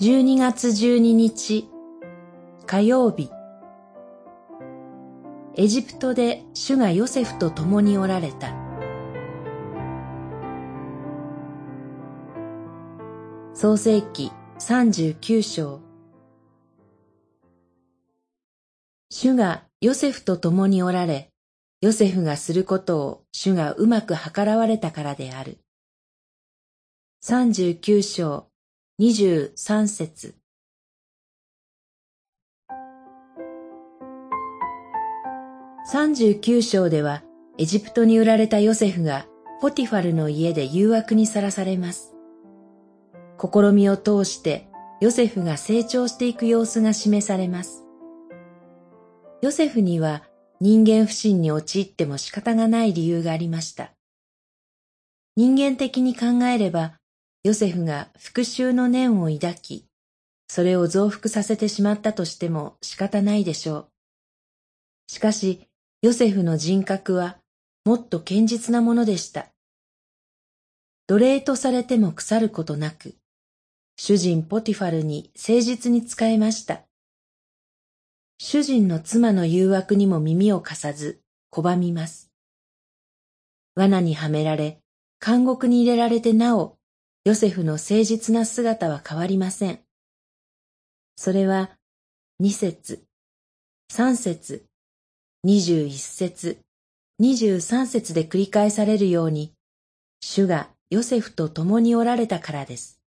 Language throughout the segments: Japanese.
12月12日火曜日。エジプトで主がヨセフと共におられた。創世記39章。主がヨセフと共におられ、ヨセフがすることを主がうまく計らわれたからである。39章。23節39章ではエジプトに売られたヨセフがポティファルの家で誘惑にさらされます。試みを通してヨセフが成長していく様子が示されます。ヨセフには人間不信に陥っても仕方がない理由がありました。人間的に考えれば、ヨセフが復讐の念を抱き、それを増幅させてしまったとしても仕方ないでしょう。しかし、ヨセフの人格はもっと堅実なものでした。奴隷とされても腐ることなく、主人ポティファルに誠実に仕えました。主人の妻の誘惑にも耳を貸さず、拒みます。罠にはめられ、監獄に入れられてなお、ヨセフの誠実な姿は変わりません。それは、二節、三節、二十一節、二十三節で繰り返されるように、主がヨセフと共におられたからです。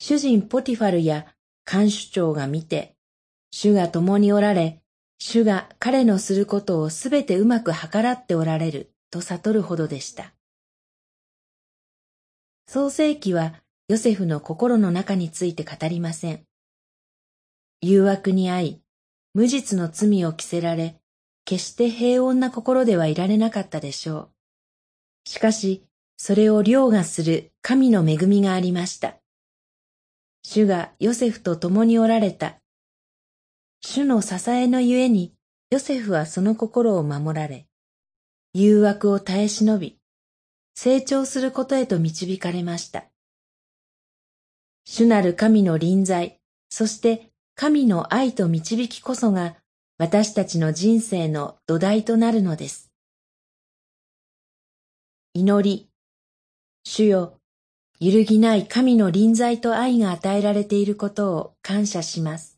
主人ポティファルや看守長が見て、主が共におられ、主が彼のすることをすべてうまく計らっておられると悟るほどでした。創世記はヨセフの心の中について語りません。誘惑に遭い、無実の罪を着せられ、決して平穏な心ではいられなかったでしょう。しかし、それを凌駕する神の恵みがありました。主がヨセフと共におられた。主の支えのゆえに、ヨセフはその心を守られ、誘惑を耐え忍び、成長することへと導かれました。主なる神の臨在、そして神の愛と導きこそが私たちの人生の土台となるのです。祈り、主よ、揺るぎない神の臨在と愛が与えられていることを感謝します。